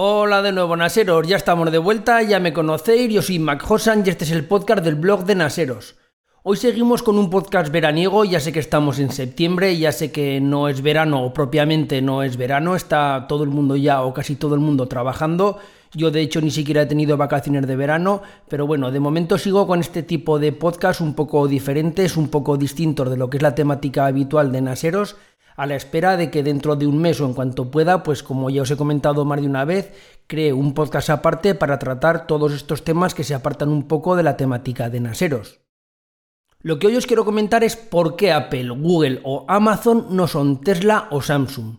Hola de nuevo Naseros, ya estamos de vuelta, ya me conocéis, yo soy Mac Hosan y este es el podcast del blog de Naseros. Hoy seguimos con un podcast veraniego, ya sé que estamos en septiembre, ya sé que no es verano o propiamente no es verano, está todo el mundo ya o casi todo el mundo trabajando. Yo de hecho ni siquiera he tenido vacaciones de verano, pero bueno, de momento sigo con este tipo de podcast un poco diferentes, un poco distintos de lo que es la temática habitual de Naseros a la espera de que dentro de un mes o en cuanto pueda, pues como ya os he comentado más de una vez, cree un podcast aparte para tratar todos estos temas que se apartan un poco de la temática de Naseros. Lo que hoy os quiero comentar es por qué Apple, Google o Amazon no son Tesla o Samsung.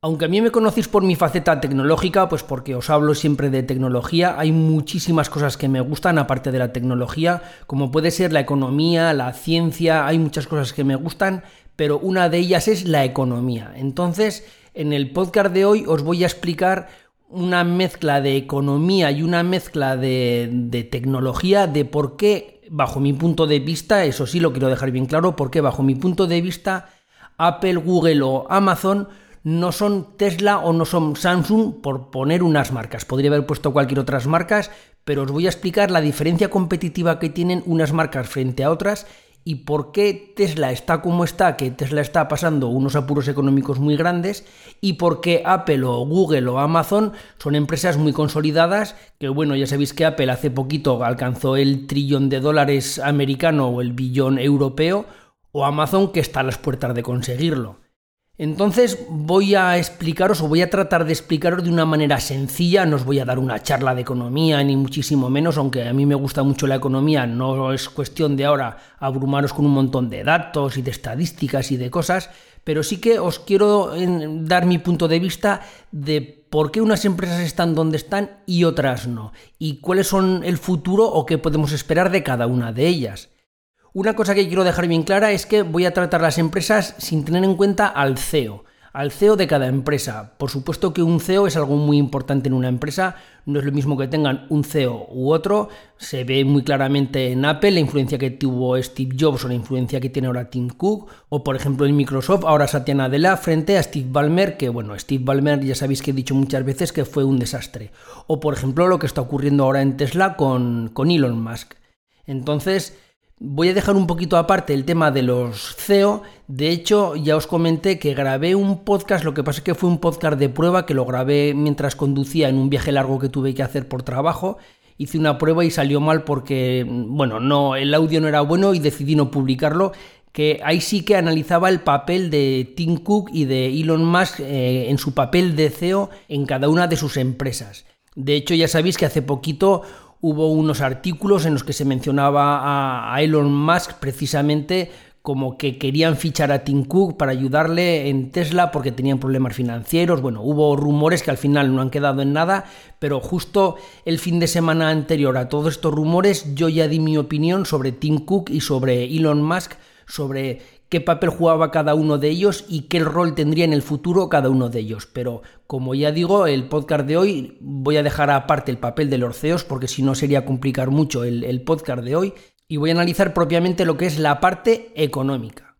Aunque a mí me conocéis por mi faceta tecnológica, pues porque os hablo siempre de tecnología, hay muchísimas cosas que me gustan aparte de la tecnología, como puede ser la economía, la ciencia, hay muchas cosas que me gustan, pero una de ellas es la economía. Entonces, en el podcast de hoy os voy a explicar una mezcla de economía y una mezcla de, tecnología de por qué, bajo mi punto de vista, eso sí lo quiero dejar bien claro, por qué bajo mi punto de vista Apple, Google o Amazon no son Tesla o no son Samsung por poner unas marcas. Podría haber puesto cualquier otras marcas, pero os voy a explicar la diferencia competitiva que tienen unas marcas frente a otras y por qué Tesla está como está, que Tesla está pasando unos apuros económicos muy grandes, y por qué Apple o Google o Amazon son empresas muy consolidadas, que bueno, ya sabéis que Apple hace poquito alcanzó el trillón de dólares americano o el billón europeo, o Amazon que está a las puertas de conseguirlo. Entonces voy a explicaros o voy a tratar de explicaros de una manera sencilla, no os voy a dar una charla de economía ni muchísimo menos, aunque a mí me gusta mucho la economía, no es cuestión de ahora abrumaros con un montón de datos y de estadísticas y de cosas, pero sí que os quiero dar mi punto de vista de por qué unas empresas están donde están y otras no, y cuáles son el futuro o qué podemos esperar de cada una de ellas. Una cosa que quiero dejar bien clara es que voy a tratar las empresas sin tener en cuenta al CEO, al CEO de cada empresa. Por supuesto que un CEO es algo muy importante en una empresa, no es lo mismo que tengan un CEO u otro, se ve muy claramente en Apple la influencia que tuvo Steve Jobs o la influencia que tiene ahora Tim Cook, o por ejemplo en Microsoft ahora Satya Nadella frente a Steve Ballmer, que bueno, Steve Ballmer ya sabéis que he dicho muchas veces que fue un desastre, o por ejemplo lo que está ocurriendo ahora en Tesla con, con Elon Musk. Entonces, Voy a dejar un poquito aparte el tema de los CEO. De hecho, ya os comenté que grabé un podcast, lo que pasa es que fue un podcast de prueba que lo grabé mientras conducía en un viaje largo que tuve que hacer por trabajo. Hice una prueba y salió mal porque, bueno, no, el audio no era bueno y decidí no publicarlo. Que ahí sí que analizaba el papel de Tim Cook y de Elon Musk eh, en su papel de CEO en cada una de sus empresas. De hecho, ya sabéis que hace poquito hubo unos artículos en los que se mencionaba a, Elon Musk precisamente como que querían fichar a Tim Cook para ayudarle en Tesla porque tenían problemas financieros. Bueno, hubo rumores que al final no han quedado en nada, pero justo el fin de semana anterior a todos estos rumores yo ya di mi opinión sobre Tim Cook y sobre Elon Musk, sobre qué papel jugaba cada uno de ellos y qué rol tendría en el futuro cada uno de ellos. Pero como ya digo, el podcast de hoy voy a dejar aparte el papel de los CEOs porque si no sería complicar mucho el, el podcast de hoy y voy a analizar propiamente lo que es la parte económica.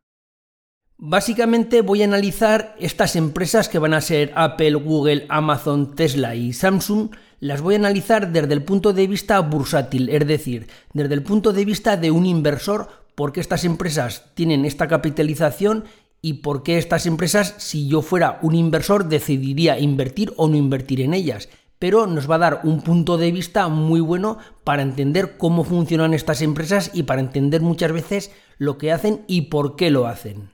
Básicamente voy a analizar estas empresas que van a ser Apple, Google, Amazon, Tesla y Samsung, las voy a analizar desde el punto de vista bursátil, es decir, desde el punto de vista de un inversor por qué estas empresas tienen esta capitalización y por qué estas empresas, si yo fuera un inversor, decidiría invertir o no invertir en ellas. Pero nos va a dar un punto de vista muy bueno para entender cómo funcionan estas empresas y para entender muchas veces lo que hacen y por qué lo hacen.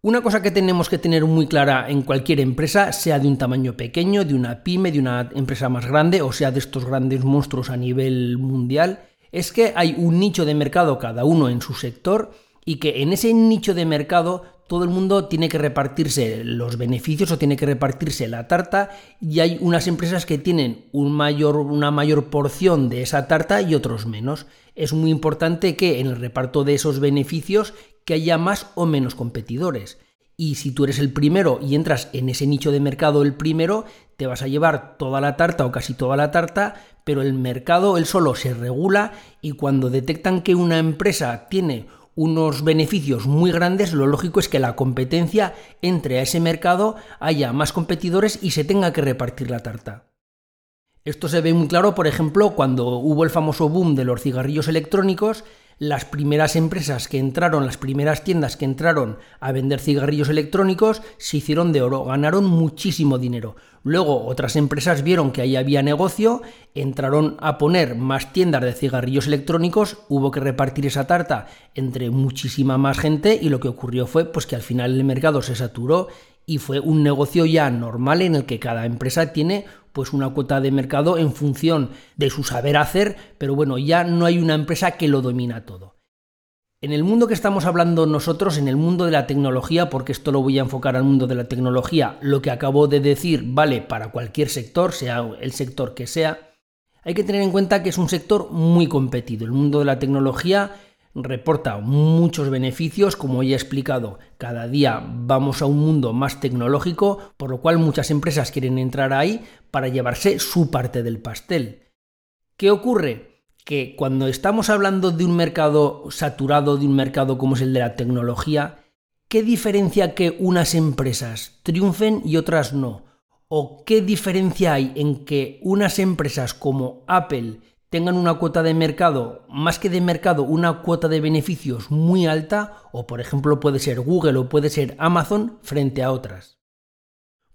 Una cosa que tenemos que tener muy clara en cualquier empresa, sea de un tamaño pequeño, de una pyme, de una empresa más grande o sea de estos grandes monstruos a nivel mundial, es que hay un nicho de mercado cada uno en su sector y que en ese nicho de mercado todo el mundo tiene que repartirse los beneficios o tiene que repartirse la tarta y hay unas empresas que tienen una mayor porción de esa tarta y otros menos. Es muy importante que en el reparto de esos beneficios que haya más o menos competidores. Y si tú eres el primero y entras en ese nicho de mercado el primero, te vas a llevar toda la tarta o casi toda la tarta, pero el mercado él solo se regula y cuando detectan que una empresa tiene unos beneficios muy grandes, lo lógico es que la competencia entre a ese mercado, haya más competidores y se tenga que repartir la tarta. Esto se ve muy claro, por ejemplo, cuando hubo el famoso boom de los cigarrillos electrónicos, las primeras empresas que entraron, las primeras tiendas que entraron a vender cigarrillos electrónicos, se hicieron de oro, ganaron muchísimo dinero. Luego otras empresas vieron que ahí había negocio, entraron a poner más tiendas de cigarrillos electrónicos, hubo que repartir esa tarta entre muchísima más gente y lo que ocurrió fue pues que al final el mercado se saturó y fue un negocio ya normal en el que cada empresa tiene pues una cuota de mercado en función de su saber hacer, pero bueno, ya no hay una empresa que lo domina todo. En el mundo que estamos hablando nosotros, en el mundo de la tecnología, porque esto lo voy a enfocar al mundo de la tecnología, lo que acabo de decir vale para cualquier sector, sea el sector que sea, hay que tener en cuenta que es un sector muy competido. El mundo de la tecnología reporta muchos beneficios, como ya he explicado, cada día vamos a un mundo más tecnológico, por lo cual muchas empresas quieren entrar ahí para llevarse su parte del pastel. ¿Qué ocurre? Que cuando estamos hablando de un mercado saturado, de un mercado como es el de la tecnología, ¿qué diferencia que unas empresas triunfen y otras no? ¿O qué diferencia hay en que unas empresas como Apple tengan una cuota de mercado, más que de mercado, una cuota de beneficios muy alta, o por ejemplo puede ser Google o puede ser Amazon frente a otras.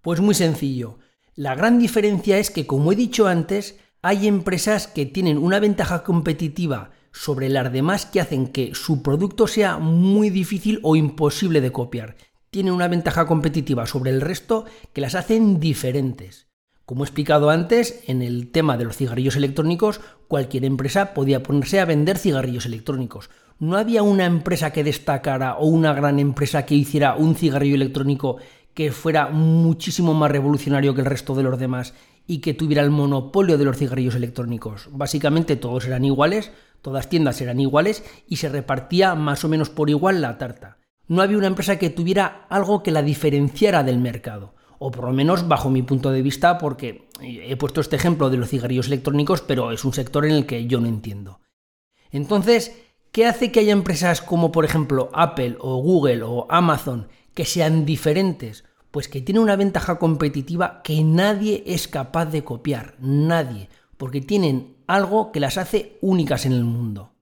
Pues muy sencillo. La gran diferencia es que, como he dicho antes, hay empresas que tienen una ventaja competitiva sobre las demás que hacen que su producto sea muy difícil o imposible de copiar. Tienen una ventaja competitiva sobre el resto que las hacen diferentes. Como he explicado antes, en el tema de los cigarrillos electrónicos, cualquier empresa podía ponerse a vender cigarrillos electrónicos. No había una empresa que destacara o una gran empresa que hiciera un cigarrillo electrónico que fuera muchísimo más revolucionario que el resto de los demás y que tuviera el monopolio de los cigarrillos electrónicos. Básicamente todos eran iguales, todas tiendas eran iguales y se repartía más o menos por igual la tarta. No había una empresa que tuviera algo que la diferenciara del mercado o por lo menos bajo mi punto de vista, porque he puesto este ejemplo de los cigarrillos electrónicos, pero es un sector en el que yo no entiendo. Entonces, ¿qué hace que haya empresas como por ejemplo Apple o Google o Amazon que sean diferentes? Pues que tienen una ventaja competitiva que nadie es capaz de copiar, nadie, porque tienen algo que las hace únicas en el mundo.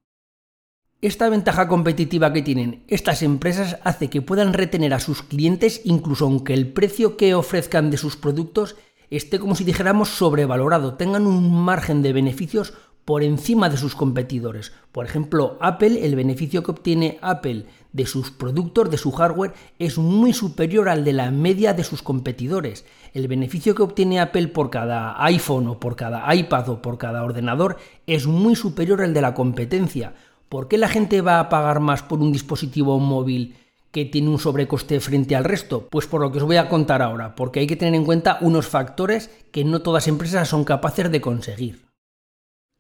Esta ventaja competitiva que tienen estas empresas hace que puedan retener a sus clientes incluso aunque el precio que ofrezcan de sus productos esté como si dijéramos sobrevalorado, tengan un margen de beneficios por encima de sus competidores. Por ejemplo, Apple, el beneficio que obtiene Apple de sus productos, de su hardware, es muy superior al de la media de sus competidores. El beneficio que obtiene Apple por cada iPhone o por cada iPad o por cada ordenador es muy superior al de la competencia. ¿Por qué la gente va a pagar más por un dispositivo móvil que tiene un sobrecoste frente al resto? Pues por lo que os voy a contar ahora, porque hay que tener en cuenta unos factores que no todas empresas son capaces de conseguir.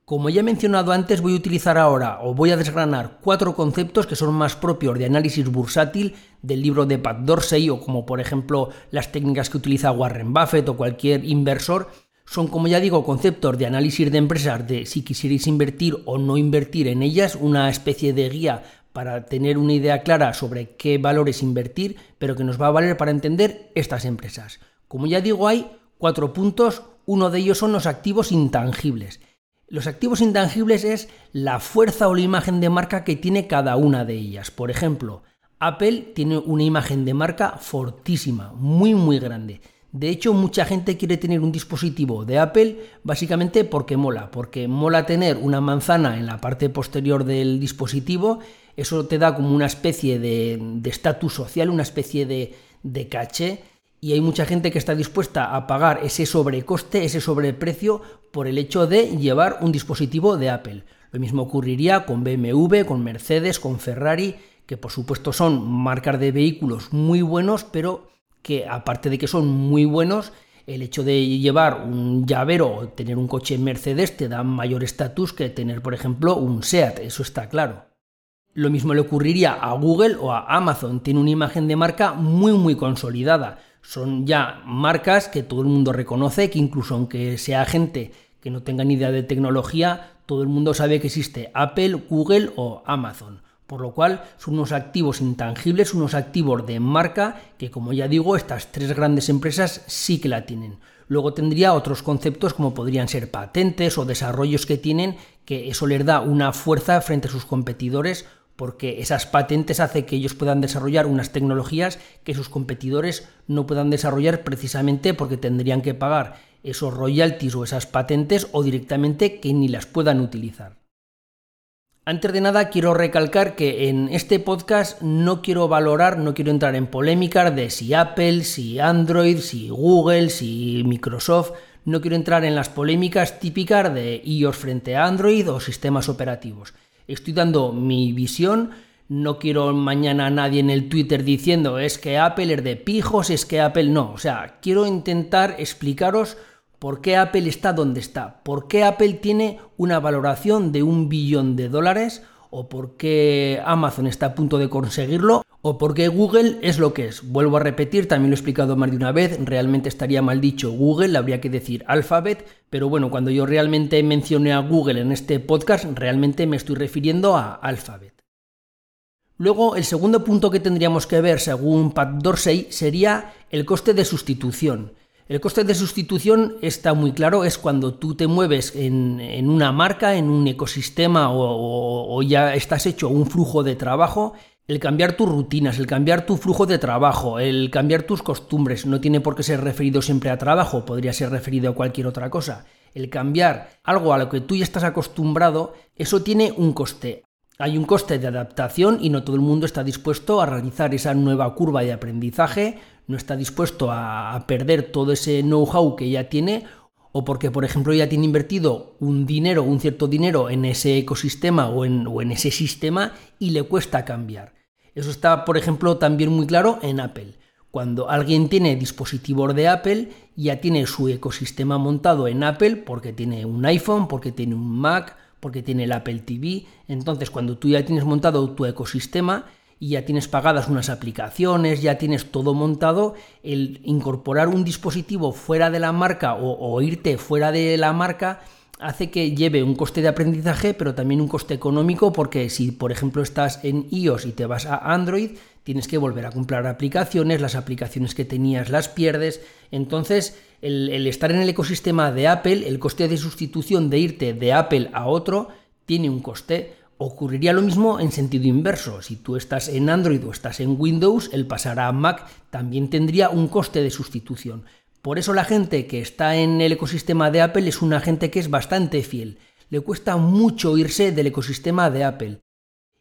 Como ya he mencionado antes, voy a utilizar ahora o voy a desgranar cuatro conceptos que son más propios de análisis bursátil del libro de Pat Dorsey o como por ejemplo las técnicas que utiliza Warren Buffett o cualquier inversor son, como ya digo, conceptos de análisis de empresas de si quisierais invertir o no invertir en ellas, una especie de guía para tener una idea clara sobre qué valores invertir, pero que nos va a valer para entender estas empresas. Como ya digo, hay cuatro puntos, uno de ellos son los activos intangibles. Los activos intangibles es la fuerza o la imagen de marca que tiene cada una de ellas. Por ejemplo, Apple tiene una imagen de marca fortísima, muy muy grande. De hecho, mucha gente quiere tener un dispositivo de Apple básicamente porque mola, porque mola tener una manzana en la parte posterior del dispositivo, eso te da como una especie de estatus social, una especie de, de caché, y hay mucha gente que está dispuesta a pagar ese sobrecoste, ese sobreprecio, por el hecho de llevar un dispositivo de Apple. Lo mismo ocurriría con BMW, con Mercedes, con Ferrari, que por supuesto son marcas de vehículos muy buenos, pero que aparte de que son muy buenos, el hecho de llevar un llavero o tener un coche Mercedes te da mayor estatus que tener, por ejemplo, un SEAT, eso está claro. Lo mismo le ocurriría a Google o a Amazon, tiene una imagen de marca muy muy consolidada. Son ya marcas que todo el mundo reconoce, que incluso aunque sea gente que no tenga ni idea de tecnología, todo el mundo sabe que existe Apple, Google o Amazon. Por lo cual son unos activos intangibles, unos activos de marca que, como ya digo, estas tres grandes empresas sí que la tienen. Luego tendría otros conceptos como podrían ser patentes o desarrollos que tienen, que eso les da una fuerza frente a sus competidores porque esas patentes hacen que ellos puedan desarrollar unas tecnologías que sus competidores no puedan desarrollar precisamente porque tendrían que pagar esos royalties o esas patentes o directamente que ni las puedan utilizar. Antes de nada quiero recalcar que en este podcast no quiero valorar, no quiero entrar en polémicas de si Apple, si Android, si Google, si Microsoft, no quiero entrar en las polémicas típicas de iOS frente a Android o sistemas operativos. Estoy dando mi visión, no quiero mañana a nadie en el Twitter diciendo es que Apple es de pijos, es que Apple no, o sea, quiero intentar explicaros ¿Por qué Apple está donde está? ¿Por qué Apple tiene una valoración de un billón de dólares? ¿O por qué Amazon está a punto de conseguirlo? ¿O por qué Google es lo que es? Vuelvo a repetir, también lo he explicado más de una vez, realmente estaría mal dicho Google, habría que decir Alphabet, pero bueno, cuando yo realmente mencioné a Google en este podcast, realmente me estoy refiriendo a Alphabet. Luego, el segundo punto que tendríamos que ver, según Pat Dorsey, sería el coste de sustitución. El coste de sustitución está muy claro, es cuando tú te mueves en, una marca, en un ecosistema o, ya estás hecho un flujo de trabajo, el cambiar tus rutinas, el cambiar tu flujo de trabajo, el cambiar tus costumbres, no tiene por qué ser referido siempre a trabajo, podría ser referido a cualquier otra cosa. El cambiar algo a lo que tú ya estás acostumbrado, eso tiene un coste. Hay un coste de adaptación y no todo el mundo está dispuesto a realizar esa nueva curva de aprendizaje no está dispuesto a, perder todo ese know-how que ya tiene o porque, por ejemplo, ya tiene invertido un dinero, un cierto dinero en ese ecosistema o en, o en, ese sistema y le cuesta cambiar. Eso está, por ejemplo, también muy claro en Apple. Cuando alguien tiene dispositivos de Apple, ya tiene su ecosistema montado en Apple porque tiene un iPhone, porque tiene un Mac, porque tiene el Apple TV. Entonces, cuando tú ya tienes montado tu ecosistema, y ya tienes pagadas unas aplicaciones, ya tienes todo montado, el incorporar un dispositivo fuera de la marca o, irte fuera de la marca hace que lleve un coste de aprendizaje, pero también un coste económico, porque si por ejemplo estás en iOS y te vas a Android, tienes que volver a comprar aplicaciones, las aplicaciones que tenías las pierdes, entonces el, el estar en el ecosistema de Apple, el coste de sustitución de irte de Apple a otro, tiene un coste. Ocurriría lo mismo en sentido inverso. Si tú estás en Android o estás en Windows, el pasar a Mac también tendría un coste de sustitución. Por eso la gente que está en el ecosistema de Apple es una gente que es bastante fiel. Le cuesta mucho irse del ecosistema de Apple.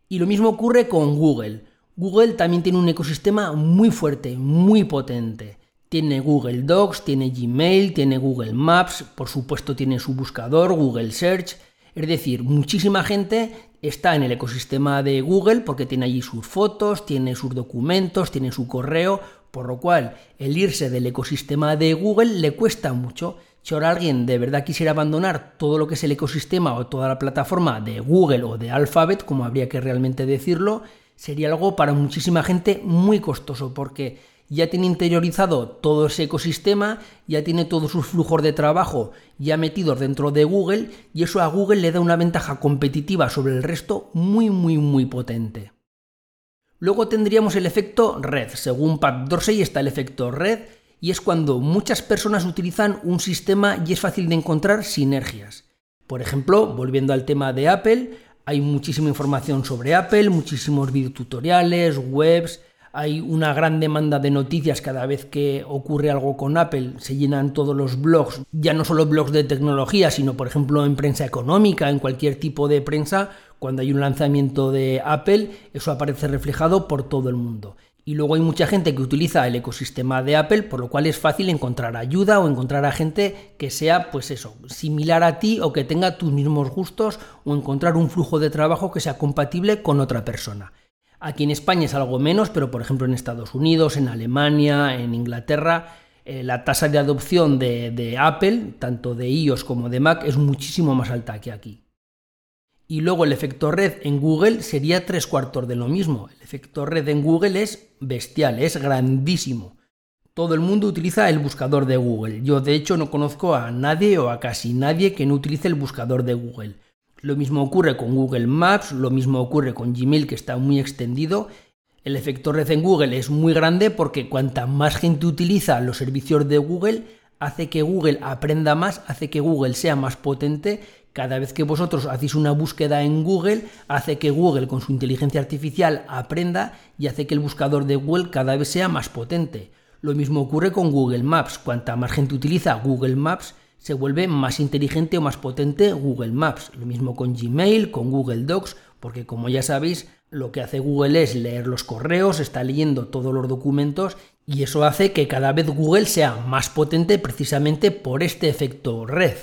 Y lo mismo ocurre con Google. Google también tiene un ecosistema muy fuerte, muy potente. Tiene Google Docs, tiene Gmail, tiene Google Maps, por supuesto tiene su buscador, Google Search. Es decir, muchísima gente está en el ecosistema de Google porque tiene allí sus fotos, tiene sus documentos, tiene su correo, por lo cual el irse del ecosistema de Google le cuesta mucho. Si ahora alguien de verdad quisiera abandonar todo lo que es el ecosistema o toda la plataforma de Google o de Alphabet, como habría que realmente decirlo, sería algo para muchísima gente muy costoso porque ya tiene interiorizado todo ese ecosistema, ya tiene todos sus flujos de trabajo ya metidos dentro de Google y eso a Google le da una ventaja competitiva sobre el resto muy muy muy potente. Luego tendríamos el efecto red. Según Pat Dorsey está el efecto red y es cuando muchas personas utilizan un sistema y es fácil de encontrar sinergias. Por ejemplo, volviendo al tema de Apple, hay muchísima información sobre Apple, muchísimos videotutoriales, webs, hay una gran demanda de noticias cada vez que ocurre algo con Apple, se llenan todos los blogs, ya no solo blogs de tecnología, sino por ejemplo en prensa económica, en cualquier tipo de prensa, cuando hay un lanzamiento de Apple, eso aparece reflejado por todo el mundo. Y luego hay mucha gente que utiliza el ecosistema de Apple, por lo cual es fácil encontrar ayuda o encontrar a gente que sea, pues eso, similar a ti o que tenga tus mismos gustos o encontrar un flujo de trabajo que sea compatible con otra persona. Aquí en España es algo menos, pero por ejemplo en Estados Unidos, en Alemania, en Inglaterra, eh, la tasa de adopción de, Apple, tanto de iOS como de Mac, es muchísimo más alta que aquí. Y luego el efecto red en Google sería tres cuartos de lo mismo. El efecto red en Google es bestial, es grandísimo. Todo el mundo utiliza el buscador de Google. Yo de hecho no conozco a nadie o a casi nadie que no utilice el buscador de Google. Lo mismo ocurre con Google Maps, lo mismo ocurre con Gmail que está muy extendido. El efecto red en Google es muy grande porque cuanta más gente utiliza los servicios de Google, hace que Google aprenda más, hace que Google sea más potente. Cada vez que vosotros hacéis una búsqueda en Google, hace que Google con su inteligencia artificial aprenda y hace que el buscador de Google cada vez sea más potente. Lo mismo ocurre con Google Maps. Cuanta más gente utiliza Google Maps, se vuelve más inteligente o más potente Google Maps. Lo mismo con Gmail, con Google Docs, porque como ya sabéis, lo que hace Google es leer los correos, está leyendo todos los documentos y eso hace que cada vez Google sea más potente precisamente por este efecto red.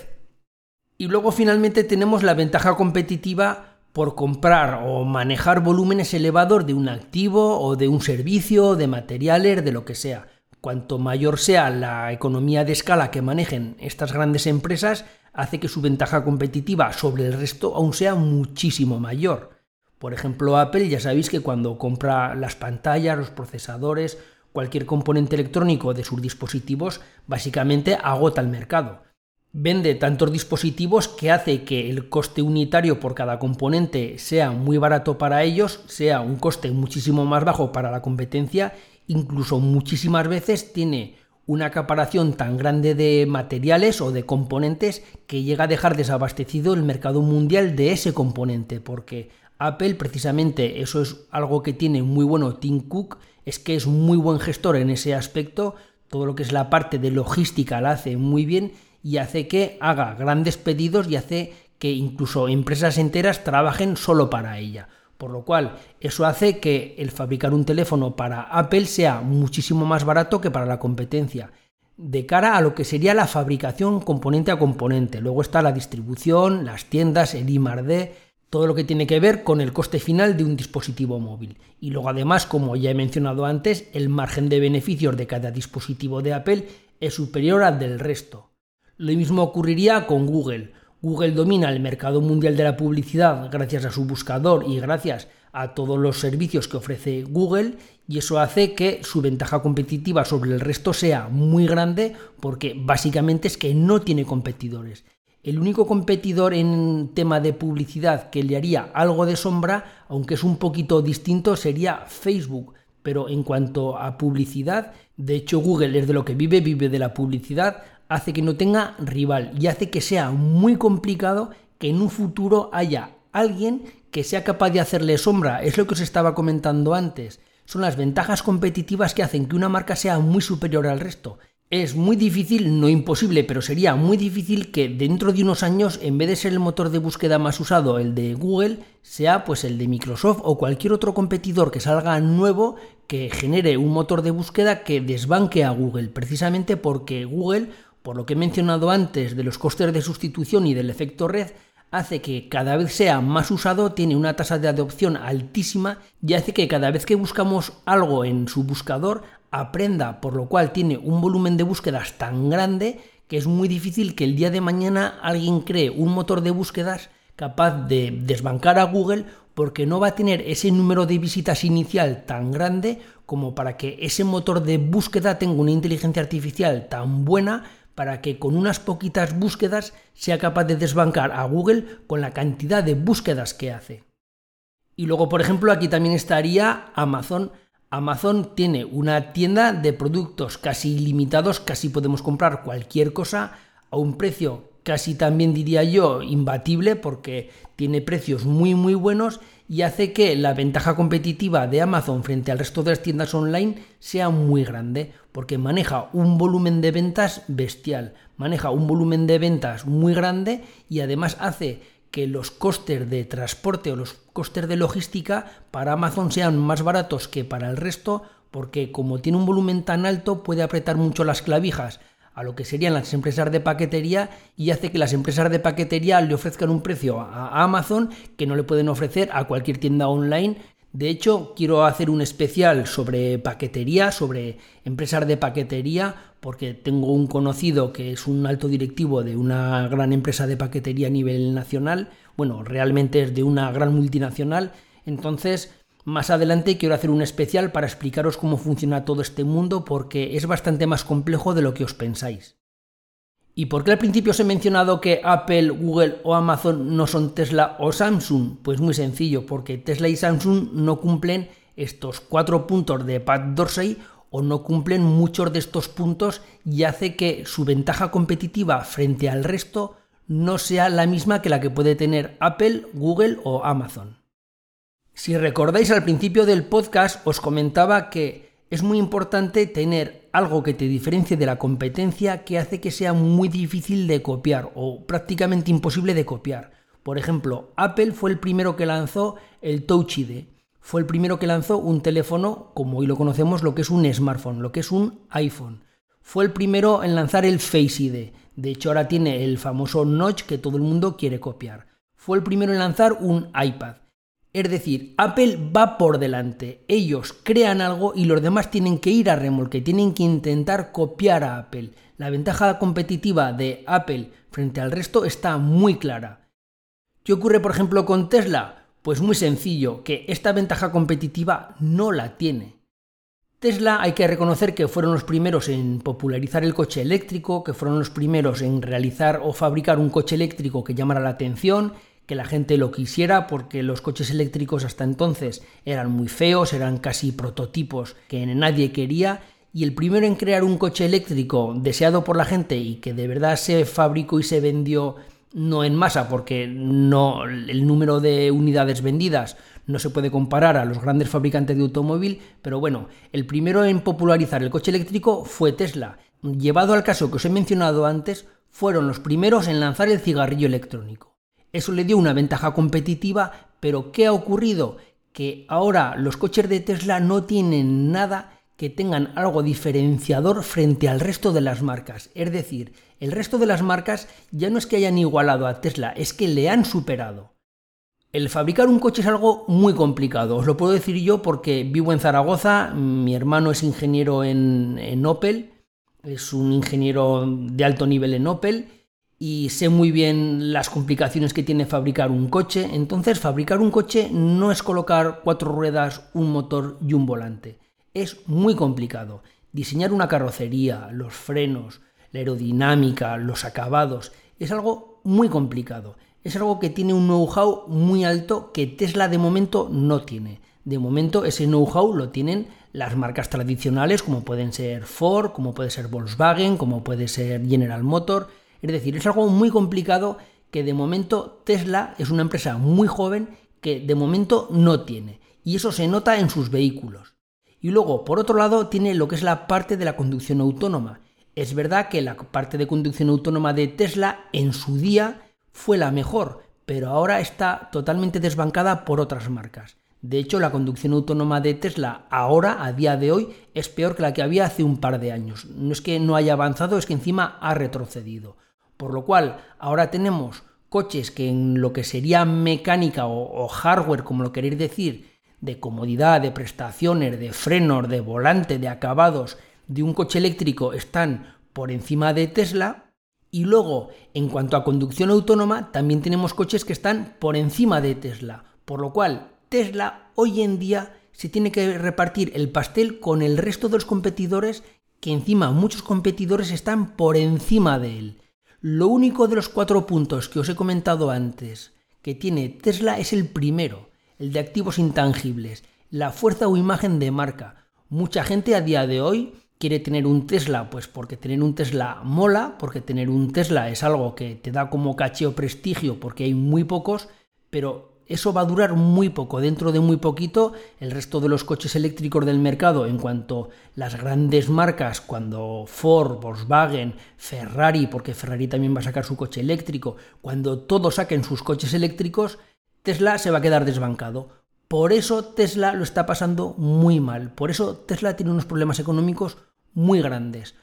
Y luego finalmente tenemos la ventaja competitiva por comprar o manejar volúmenes elevados de un activo o de un servicio, de materiales, de lo que sea. Cuanto mayor sea la economía de escala que manejen estas grandes empresas, hace que su ventaja competitiva sobre el resto aún sea muchísimo mayor. Por ejemplo, Apple ya sabéis que cuando compra las pantallas, los procesadores, cualquier componente electrónico de sus dispositivos, básicamente agota el mercado. Vende tantos dispositivos que hace que el coste unitario por cada componente sea muy barato para ellos, sea un coste muchísimo más bajo para la competencia, incluso muchísimas veces tiene una acaparación tan grande de materiales o de componentes que llega a dejar desabastecido el mercado mundial de ese componente, porque Apple precisamente eso es algo que tiene muy bueno Tim Cook, es que es muy buen gestor en ese aspecto, todo lo que es la parte de logística la hace muy bien y hace que haga grandes pedidos y hace que incluso empresas enteras trabajen solo para ella. Por lo cual, eso hace que el fabricar un teléfono para Apple sea muchísimo más barato que para la competencia, de cara a lo que sería la fabricación componente a componente. Luego está la distribución, las tiendas, el I+D, todo lo que tiene que ver con el coste final de un dispositivo móvil. Y luego además, como ya he mencionado antes, el margen de beneficios de cada dispositivo de Apple es superior al del resto. Lo mismo ocurriría con Google. Google domina el mercado mundial de la publicidad gracias a su buscador y gracias a todos los servicios que ofrece Google y eso hace que su ventaja competitiva sobre el resto sea muy grande porque básicamente es que no tiene competidores. El único competidor en tema de publicidad que le haría algo de sombra, aunque es un poquito distinto, sería Facebook. Pero en cuanto a publicidad, de hecho Google es de lo que vive, vive de la publicidad, hace que no tenga rival y hace que sea muy complicado que en un futuro haya alguien que sea capaz de hacerle sombra. Es lo que os estaba comentando antes. Son las ventajas competitivas que hacen que una marca sea muy superior al resto. Es muy difícil, no imposible, pero sería muy difícil que dentro de unos años, en vez de ser el motor de búsqueda más usado, el de Google, sea pues el de Microsoft o cualquier otro competidor que salga nuevo que genere un motor de búsqueda que desbanque a Google, precisamente porque Google por lo que he mencionado antes de los costes de sustitución y del efecto red, hace que cada vez sea más usado, tiene una tasa de adopción altísima y hace que cada vez que buscamos algo en su buscador aprenda, por lo cual tiene un volumen de búsquedas tan grande que es muy difícil que el día de mañana alguien cree un motor de búsquedas capaz de desbancar a Google porque no va a tener ese número de visitas inicial tan grande como para que ese motor de búsqueda tenga una inteligencia artificial tan buena para que con unas poquitas búsquedas sea capaz de desbancar a Google con la cantidad de búsquedas que hace. Y luego, por ejemplo, aquí también estaría Amazon. Amazon tiene una tienda de productos casi ilimitados, casi podemos comprar cualquier cosa a un precio casi también diría yo imbatible porque tiene precios muy muy buenos y hace que la ventaja competitiva de Amazon frente al resto de las tiendas online sea muy grande, porque maneja un volumen de ventas bestial, maneja un volumen de ventas muy grande y además hace que los costes de transporte o los costes de logística para Amazon sean más baratos que para el resto, porque como tiene un volumen tan alto puede apretar mucho las clavijas a lo que serían las empresas de paquetería y hace que las empresas de paquetería le ofrezcan un precio a Amazon que no le pueden ofrecer a cualquier tienda online. De hecho, quiero hacer un especial sobre paquetería, sobre empresas de paquetería, porque tengo un conocido que es un alto directivo de una gran empresa de paquetería a nivel nacional. Bueno, realmente es de una gran multinacional. Entonces, más adelante quiero hacer un especial para explicaros cómo funciona todo este mundo porque es bastante más complejo de lo que os pensáis. ¿Y por qué al principio os he mencionado que Apple, Google o Amazon no son Tesla o Samsung? Pues muy sencillo, porque Tesla y Samsung no cumplen estos cuatro puntos de Pat Dorsey o no cumplen muchos de estos puntos y hace que su ventaja competitiva frente al resto no sea la misma que la que puede tener Apple, Google o Amazon. Si recordáis al principio del podcast os comentaba que es muy importante tener algo que te diferencie de la competencia que hace que sea muy difícil de copiar o prácticamente imposible de copiar. Por ejemplo, Apple fue el primero que lanzó el Touch ID fue el primero que lanzó un teléfono, como hoy lo conocemos, lo que es un smartphone, lo que es un iPhone. Fue el primero en lanzar el Face ID. De hecho, ahora tiene el famoso notch que todo el mundo quiere copiar. Fue el primero en lanzar un iPad. Es decir, Apple va por delante. Ellos crean algo y los demás tienen que ir a remolque, tienen que intentar copiar a Apple. La ventaja competitiva de Apple frente al resto está muy clara. ¿Qué ocurre, por ejemplo, con Tesla? Pues muy sencillo, que esta ventaja competitiva no la tiene. Tesla hay que reconocer que fueron los primeros en popularizar el coche eléctrico, que fueron los primeros en realizar o fabricar un coche eléctrico que llamara la atención, que la gente lo quisiera porque los coches eléctricos hasta entonces eran muy feos, eran casi prototipos que nadie quería y el primero en crear un coche eléctrico deseado por la gente y que de verdad se fabricó y se vendió no en masa, porque no, el número de unidades vendidas no se puede comparar a los grandes fabricantes de automóvil, pero bueno, el primero en popularizar el coche eléctrico fue Tesla. Llevado al caso que os he mencionado antes, fueron los primeros en lanzar el cigarrillo electrónico. Eso le dio una ventaja competitiva, pero ¿qué ha ocurrido? Que ahora los coches de Tesla no tienen nada que tengan algo diferenciador frente al resto de las marcas. Es decir, el resto de las marcas ya no es que hayan igualado a Tesla, es que le han superado. El fabricar un coche es algo muy complicado, os lo puedo decir yo porque vivo en Zaragoza, mi hermano es ingeniero en, Opel, es un ingeniero de alto nivel en Opel y sé muy bien las complicaciones que tiene fabricar un coche. Entonces, fabricar un coche no es colocar cuatro ruedas, un motor y un volante es muy complicado. Diseñar una carrocería, los frenos, la aerodinámica, los acabados, es algo muy complicado. Es algo que tiene un know-how muy alto que Tesla de momento no tiene. De momento ese know-how lo tienen las marcas tradicionales como pueden ser Ford, como puede ser Volkswagen, como puede ser General Motor. Es decir, es algo muy complicado que de momento Tesla es una empresa muy joven que de momento no tiene. Y eso se nota en sus vehículos. Y luego, por otro lado, tiene lo que es la parte de la conducción autónoma. Es verdad que la parte de conducción autónoma de Tesla en su día fue la mejor, pero ahora está totalmente desbancada por otras marcas. De hecho, la conducción autónoma de Tesla ahora, a día de hoy, es peor que la que había hace un par de años. No es que no haya avanzado, es que encima ha retrocedido. Por lo cual, ahora tenemos coches que en lo que sería mecánica o, hardware, como lo queréis decir, de comodidad, de prestaciones, de frenos, de volante, de acabados de un coche eléctrico están por encima de Tesla. Y luego, en cuanto a conducción autónoma, también tenemos coches que están por encima de Tesla. Por lo cual, Tesla hoy en día se tiene que repartir el pastel con el resto de los competidores, que encima muchos competidores están por encima de él. Lo único de los cuatro puntos que os he comentado antes que tiene Tesla es el primero, el de activos intangibles, la fuerza o imagen de marca. Mucha gente a día de hoy quiere tener un Tesla, pues porque tener un Tesla mola, porque tener un Tesla es algo que te da como caché o prestigio, porque hay muy pocos, pero eso va a durar muy poco. Dentro de muy poquito, el resto de los coches eléctricos del mercado, en cuanto las grandes marcas, cuando Ford, Volkswagen, Ferrari, porque Ferrari también va a sacar su coche eléctrico, cuando todos saquen sus coches eléctricos, Tesla se va a quedar desbancado. Por eso Tesla lo está pasando muy mal. Por eso Tesla tiene unos problemas económicos muy grandes.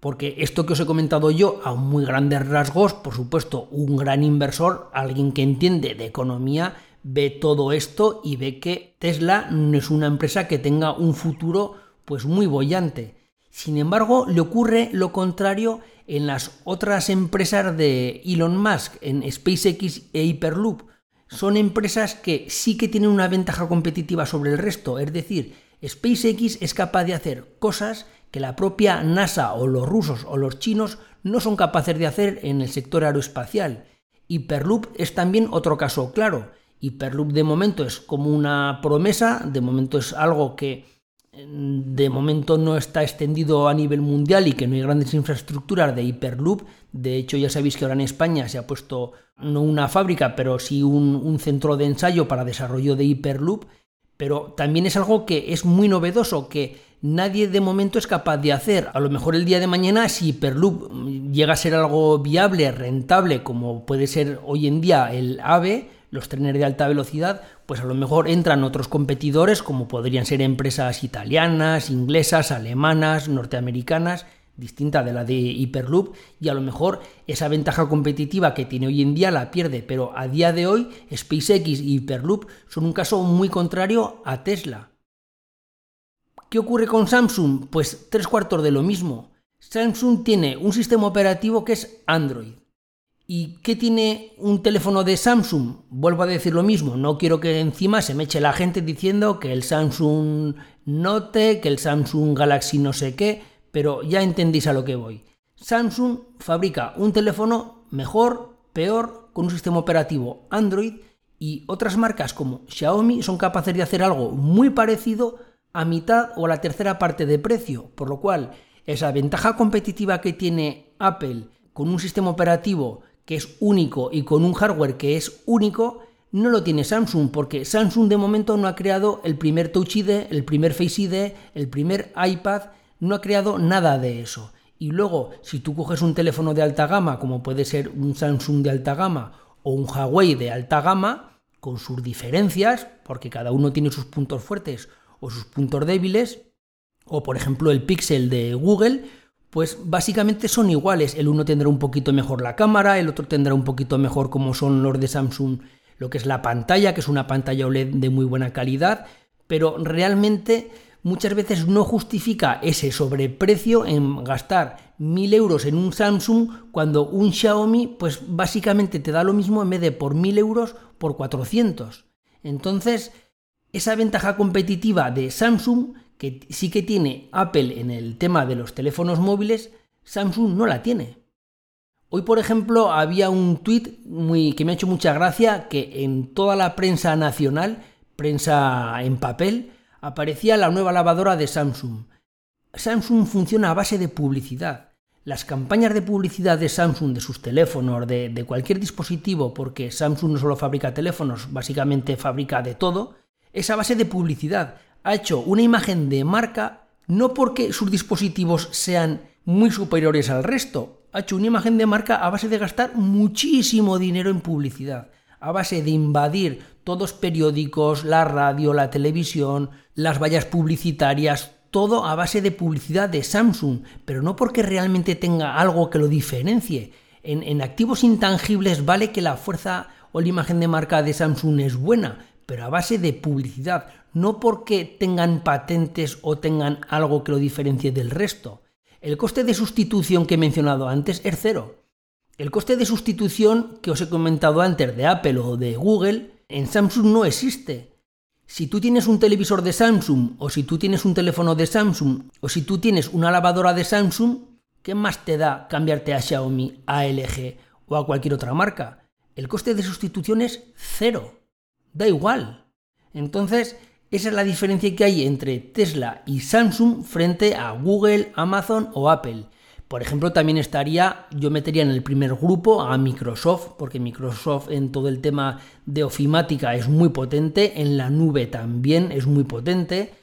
Porque esto que os he comentado yo a muy grandes rasgos, por supuesto, un gran inversor, alguien que entiende de economía, ve todo esto y ve que Tesla no es una empresa que tenga un futuro pues muy bollante. Sin embargo, le ocurre lo contrario en las otras empresas de Elon Musk, en SpaceX e Hyperloop son empresas que sí que tienen una ventaja competitiva sobre el resto, es decir, SpaceX es capaz de hacer cosas que la propia NASA o los rusos o los chinos no son capaces de hacer en el sector aeroespacial. Hyperloop es también otro caso claro. Hyperloop de momento es como una promesa, de momento es algo que mm, de momento no está extendido a nivel mundial y que no hay grandes infraestructuras de Hyperloop. De hecho, ya sabéis que ahora en España se ha puesto no una fábrica, pero sí un, un centro de ensayo para desarrollo de Hyperloop. Pero también es algo que es muy novedoso, que nadie de momento es capaz de hacer. A lo mejor el día de mañana, si Hyperloop llega a ser algo viable, rentable, como puede ser hoy en día el AVE, los trenes de alta velocidad, pues a lo mejor entran otros competidores como podrían ser empresas italianas, inglesas, alemanas, norteamericanas, distinta de la de Hyperloop, y a lo mejor esa ventaja competitiva que tiene hoy en día la pierde, pero a día de hoy SpaceX y Hyperloop son un caso muy contrario a Tesla. ¿Qué ocurre con Samsung? Pues tres cuartos de lo mismo. Samsung tiene un sistema operativo que es Android. ¿Y qué tiene un teléfono de Samsung? Vuelvo a decir lo mismo, no quiero que encima se me eche la gente diciendo que el Samsung Note, que el Samsung Galaxy no sé qué, pero ya entendéis a lo que voy. Samsung fabrica un teléfono mejor, peor, con un sistema operativo Android y otras marcas como Xiaomi son capaces de hacer algo muy parecido a mitad o a la tercera parte de precio, por lo cual esa ventaja competitiva que tiene Apple con un sistema operativo que es único y con un hardware que es único, no lo tiene Samsung, porque Samsung de momento no ha creado el primer Touch ID, el primer Face ID, el primer iPad, no ha creado nada de eso. Y luego, si tú coges un teléfono de alta gama, como puede ser un Samsung de alta gama o un Huawei de alta gama, con sus diferencias, porque cada uno tiene sus puntos fuertes o sus puntos débiles, o por ejemplo el Pixel de Google, pues básicamente son iguales. El uno tendrá un poquito mejor la cámara, el otro tendrá un poquito mejor como son los de Samsung, lo que es la pantalla, que es una pantalla OLED de muy buena calidad, pero realmente muchas veces no justifica ese sobreprecio en gastar 1000 euros en un Samsung cuando un Xiaomi pues básicamente te da lo mismo en vez de por 1000 euros por 400. Entonces, esa ventaja competitiva de Samsung que sí que tiene Apple en el tema de los teléfonos móviles, Samsung no la tiene. Hoy, por ejemplo, había un tuit que me ha hecho mucha gracia que en toda la prensa nacional, prensa en papel, aparecía la nueva lavadora de Samsung. Samsung funciona a base de publicidad. Las campañas de publicidad de Samsung, de sus teléfonos, de, de cualquier dispositivo, porque Samsung no solo fabrica teléfonos, básicamente fabrica de todo, es a base de publicidad ha hecho una imagen de marca no porque sus dispositivos sean muy superiores al resto, ha hecho una imagen de marca a base de gastar muchísimo dinero en publicidad, a base de invadir todos periódicos, la radio, la televisión, las vallas publicitarias, todo a base de publicidad de Samsung, pero no porque realmente tenga algo que lo diferencie. En, en activos intangibles vale que la fuerza o la imagen de marca de Samsung es buena, pero a base de publicidad, no porque tengan patentes o tengan algo que lo diferencie del resto. El coste de sustitución que he mencionado antes es cero. El coste de sustitución que os he comentado antes de Apple o de Google en Samsung no existe. Si tú tienes un televisor de Samsung o si tú tienes un teléfono de Samsung o si tú tienes una lavadora de Samsung, ¿qué más te da cambiarte a Xiaomi, a LG o a cualquier otra marca? El coste de sustitución es cero da igual. Entonces, esa es la diferencia que hay entre Tesla y Samsung frente a Google, Amazon o Apple. Por ejemplo, también estaría, yo metería en el primer grupo a Microsoft, porque Microsoft en todo el tema de ofimática es muy potente, en la nube también es muy potente.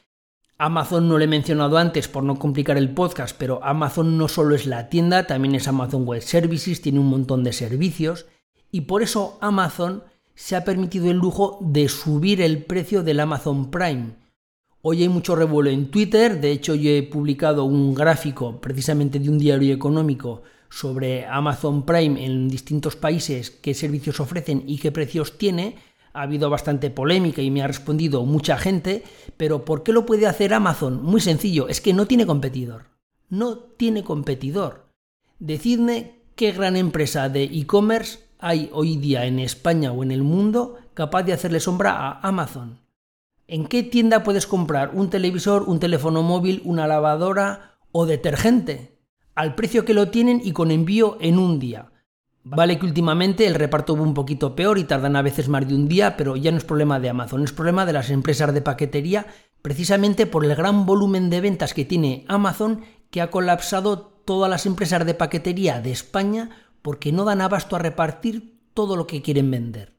Amazon no lo he mencionado antes por no complicar el podcast, pero Amazon no solo es la tienda, también es Amazon Web Services, tiene un montón de servicios, y por eso Amazon se ha permitido el lujo de subir el precio del Amazon Prime. Hoy hay mucho revuelo en Twitter, de hecho yo he publicado un gráfico precisamente de un diario económico sobre Amazon Prime en distintos países, qué servicios ofrecen y qué precios tiene. Ha habido bastante polémica y me ha respondido mucha gente, pero ¿por qué lo puede hacer Amazon? Muy sencillo, es que no tiene competidor. No tiene competidor. Decidme qué gran empresa de e-commerce hay hoy día en España o en el mundo capaz de hacerle sombra a Amazon? ¿En qué tienda puedes comprar un televisor, un teléfono móvil, una lavadora o detergente? al precio que lo tienen y con envío en un día. Vale que últimamente el reparto va un poquito peor y tardan a veces más de un día, pero ya no es problema de Amazon, es problema de las empresas de paquetería, precisamente por el gran volumen de ventas que tiene Amazon, que ha colapsado todas las empresas de paquetería de España porque no dan abasto a repartir todo lo que quieren vender.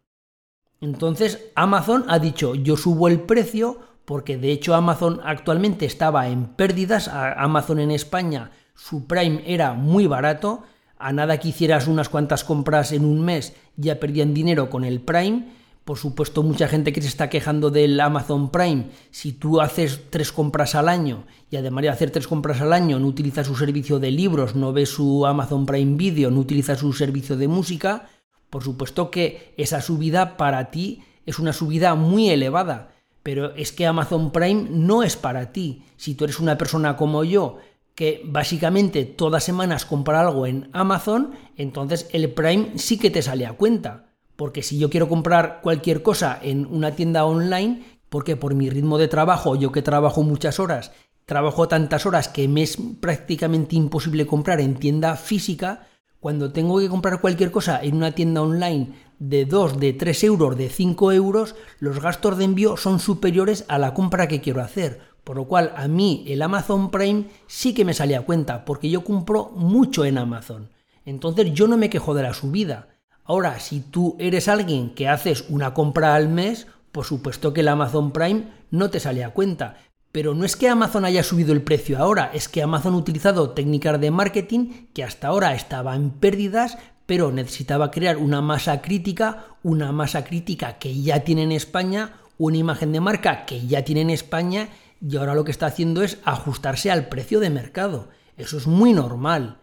Entonces Amazon ha dicho yo subo el precio porque de hecho Amazon actualmente estaba en pérdidas, Amazon en España su Prime era muy barato, a nada que hicieras unas cuantas compras en un mes ya perdían dinero con el Prime. Por supuesto, mucha gente que se está quejando del Amazon Prime, si tú haces tres compras al año y además de hacer tres compras al año no utilizas su servicio de libros, no ves su Amazon Prime Video, no utilizas su servicio de música, por supuesto que esa subida para ti es una subida muy elevada. Pero es que Amazon Prime no es para ti. Si tú eres una persona como yo que básicamente todas semanas compra algo en Amazon, entonces el Prime sí que te sale a cuenta. Porque si yo quiero comprar cualquier cosa en una tienda online, porque por mi ritmo de trabajo, yo que trabajo muchas horas, trabajo tantas horas que me es prácticamente imposible comprar en tienda física, cuando tengo que comprar cualquier cosa en una tienda online de 2, de 3 euros, de 5 euros, los gastos de envío son superiores a la compra que quiero hacer. Por lo cual a mí el Amazon Prime sí que me salía a cuenta, porque yo compro mucho en Amazon. Entonces yo no me quejo de la subida. Ahora, si tú eres alguien que haces una compra al mes, por supuesto que el Amazon Prime no te sale a cuenta. Pero no es que Amazon haya subido el precio ahora, es que Amazon ha utilizado técnicas de marketing que hasta ahora estaba en pérdidas, pero necesitaba crear una masa crítica, una masa crítica que ya tiene en España, una imagen de marca que ya tiene en España y ahora lo que está haciendo es ajustarse al precio de mercado. Eso es muy normal.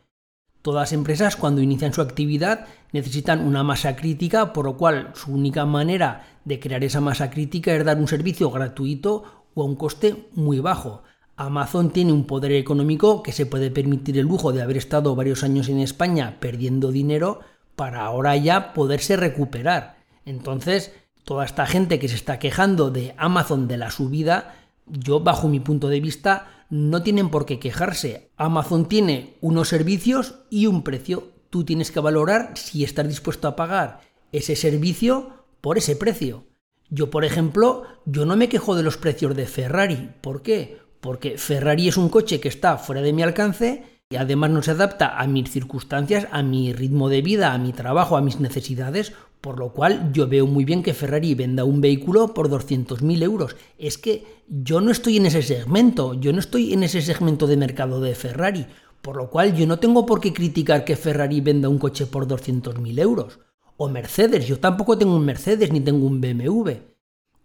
Todas las empresas cuando inician su actividad necesitan una masa crítica, por lo cual su única manera de crear esa masa crítica es dar un servicio gratuito o a un coste muy bajo. Amazon tiene un poder económico que se puede permitir el lujo de haber estado varios años en España perdiendo dinero para ahora ya poderse recuperar. Entonces, toda esta gente que se está quejando de Amazon de la subida yo bajo mi punto de vista no tienen por qué quejarse. Amazon tiene unos servicios y un precio. Tú tienes que valorar si estás dispuesto a pagar ese servicio por ese precio. Yo, por ejemplo, yo no me quejo de los precios de Ferrari. ¿Por qué? Porque Ferrari es un coche que está fuera de mi alcance y además no se adapta a mis circunstancias, a mi ritmo de vida, a mi trabajo, a mis necesidades, por lo cual yo veo muy bien que Ferrari venda un vehículo por 200.000 euros. Es que yo no estoy en ese segmento, yo no estoy en ese segmento de mercado de Ferrari, por lo cual yo no tengo por qué criticar que Ferrari venda un coche por 200.000 euros. O Mercedes, yo tampoco tengo un Mercedes ni tengo un BMW.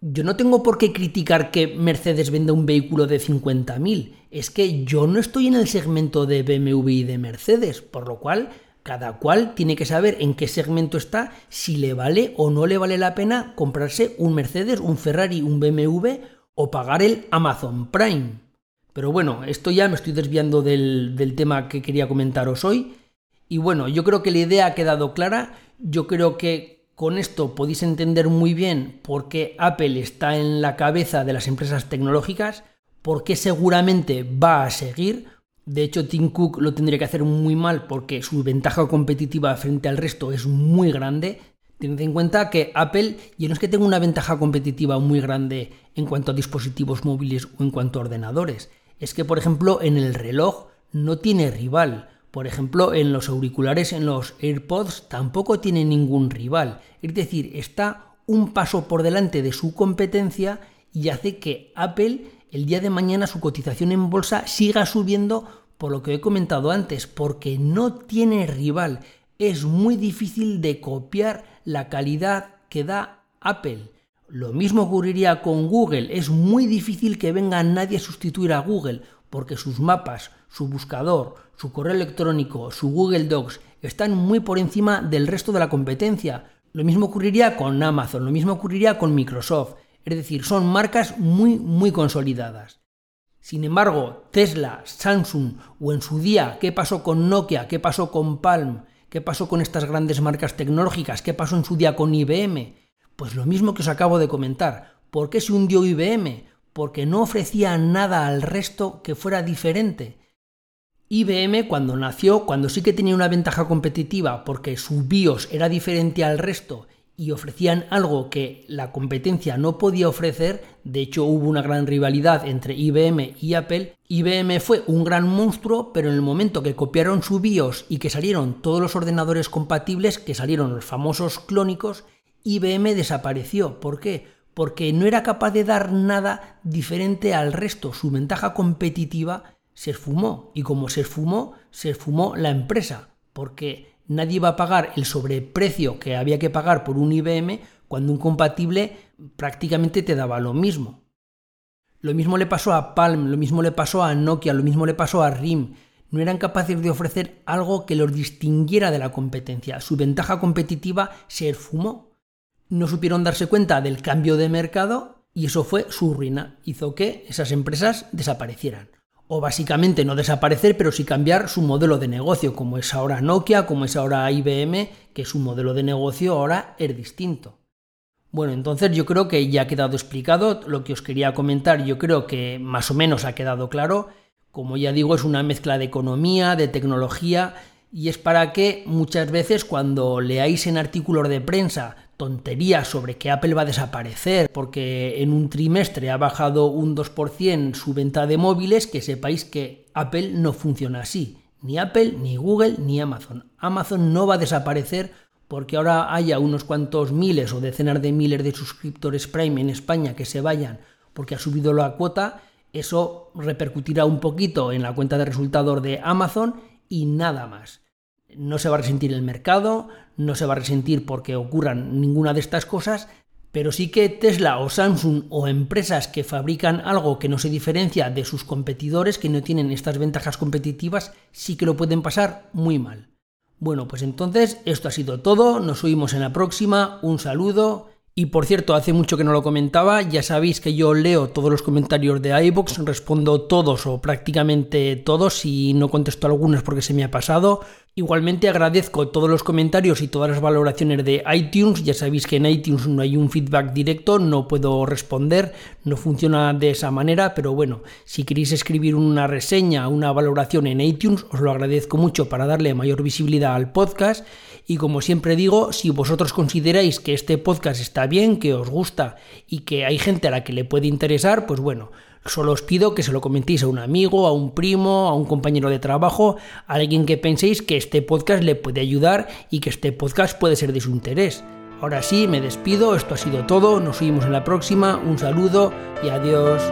Yo no tengo por qué criticar que Mercedes venda un vehículo de 50.000. Es que yo no estoy en el segmento de BMW y de Mercedes, por lo cual cada cual tiene que saber en qué segmento está, si le vale o no le vale la pena comprarse un Mercedes, un Ferrari, un BMW o pagar el Amazon Prime. Pero bueno, esto ya me estoy desviando del, del tema que quería comentaros hoy. Y bueno, yo creo que la idea ha quedado clara. Yo creo que con esto podéis entender muy bien por qué Apple está en la cabeza de las empresas tecnológicas, por qué seguramente va a seguir, de hecho, Tim Cook lo tendría que hacer muy mal porque su ventaja competitiva frente al resto es muy grande. Tened en cuenta que Apple, y no es que tenga una ventaja competitiva muy grande en cuanto a dispositivos móviles o en cuanto a ordenadores, es que, por ejemplo, en el reloj no tiene rival. Por ejemplo, en los auriculares, en los AirPods, tampoco tiene ningún rival. Es decir, está un paso por delante de su competencia y hace que Apple el día de mañana su cotización en bolsa siga subiendo por lo que he comentado antes, porque no tiene rival. Es muy difícil de copiar la calidad que da Apple. Lo mismo ocurriría con Google. Es muy difícil que venga nadie a sustituir a Google, porque sus mapas, su buscador, su correo electrónico, su Google Docs están muy por encima del resto de la competencia. Lo mismo ocurriría con Amazon, lo mismo ocurriría con Microsoft. Es decir, son marcas muy, muy consolidadas. Sin embargo, Tesla, Samsung o en su día, ¿qué pasó con Nokia? ¿Qué pasó con Palm? ¿Qué pasó con estas grandes marcas tecnológicas? ¿Qué pasó en su día con IBM? Pues lo mismo que os acabo de comentar. ¿Por qué se hundió IBM? Porque no ofrecía nada al resto que fuera diferente. IBM cuando nació, cuando sí que tenía una ventaja competitiva porque su BIOS era diferente al resto y ofrecían algo que la competencia no podía ofrecer, de hecho hubo una gran rivalidad entre IBM y Apple, IBM fue un gran monstruo, pero en el momento que copiaron su BIOS y que salieron todos los ordenadores compatibles, que salieron los famosos clónicos, IBM desapareció. ¿Por qué? Porque no era capaz de dar nada diferente al resto. Su ventaja competitiva se esfumó. Y como se esfumó, se esfumó la empresa. Porque nadie iba a pagar el sobreprecio que había que pagar por un IBM cuando un compatible prácticamente te daba lo mismo. Lo mismo le pasó a Palm, lo mismo le pasó a Nokia, lo mismo le pasó a RIM. No eran capaces de ofrecer algo que los distinguiera de la competencia. Su ventaja competitiva se esfumó. No supieron darse cuenta del cambio de mercado y eso fue su ruina. Hizo que esas empresas desaparecieran o básicamente no desaparecer, pero sí cambiar su modelo de negocio, como es ahora Nokia, como es ahora IBM, que su modelo de negocio ahora es distinto. Bueno, entonces yo creo que ya ha quedado explicado lo que os quería comentar, yo creo que más o menos ha quedado claro. Como ya digo, es una mezcla de economía, de tecnología, y es para que muchas veces cuando leáis en artículos de prensa tonterías sobre que Apple va a desaparecer porque en un trimestre ha bajado un 2% su venta de móviles, que sepáis que Apple no funciona así. Ni Apple, ni Google, ni Amazon. Amazon no va a desaparecer porque ahora haya unos cuantos miles o decenas de miles de suscriptores Prime en España que se vayan porque ha subido la cuota, eso repercutirá un poquito en la cuenta de resultados de Amazon y nada más no se va a resentir el mercado, no se va a resentir porque ocurran ninguna de estas cosas, pero sí que Tesla o Samsung o empresas que fabrican algo que no se diferencia de sus competidores, que no tienen estas ventajas competitivas, sí que lo pueden pasar muy mal. Bueno, pues entonces esto ha sido todo, nos oímos en la próxima, un saludo y por cierto, hace mucho que no lo comentaba, ya sabéis que yo leo todos los comentarios de iBox, respondo todos o prácticamente todos, si no contesto algunos porque se me ha pasado. Igualmente agradezco todos los comentarios y todas las valoraciones de iTunes, ya sabéis que en iTunes no hay un feedback directo, no puedo responder, no funciona de esa manera, pero bueno, si queréis escribir una reseña, una valoración en iTunes, os lo agradezco mucho para darle mayor visibilidad al podcast. Y como siempre digo, si vosotros consideráis que este podcast está bien, que os gusta y que hay gente a la que le puede interesar, pues bueno, solo os pido que se lo comentéis a un amigo, a un primo, a un compañero de trabajo, a alguien que penséis que este podcast le puede ayudar y que este podcast puede ser de su interés. Ahora sí, me despido, esto ha sido todo, nos vemos en la próxima, un saludo y adiós.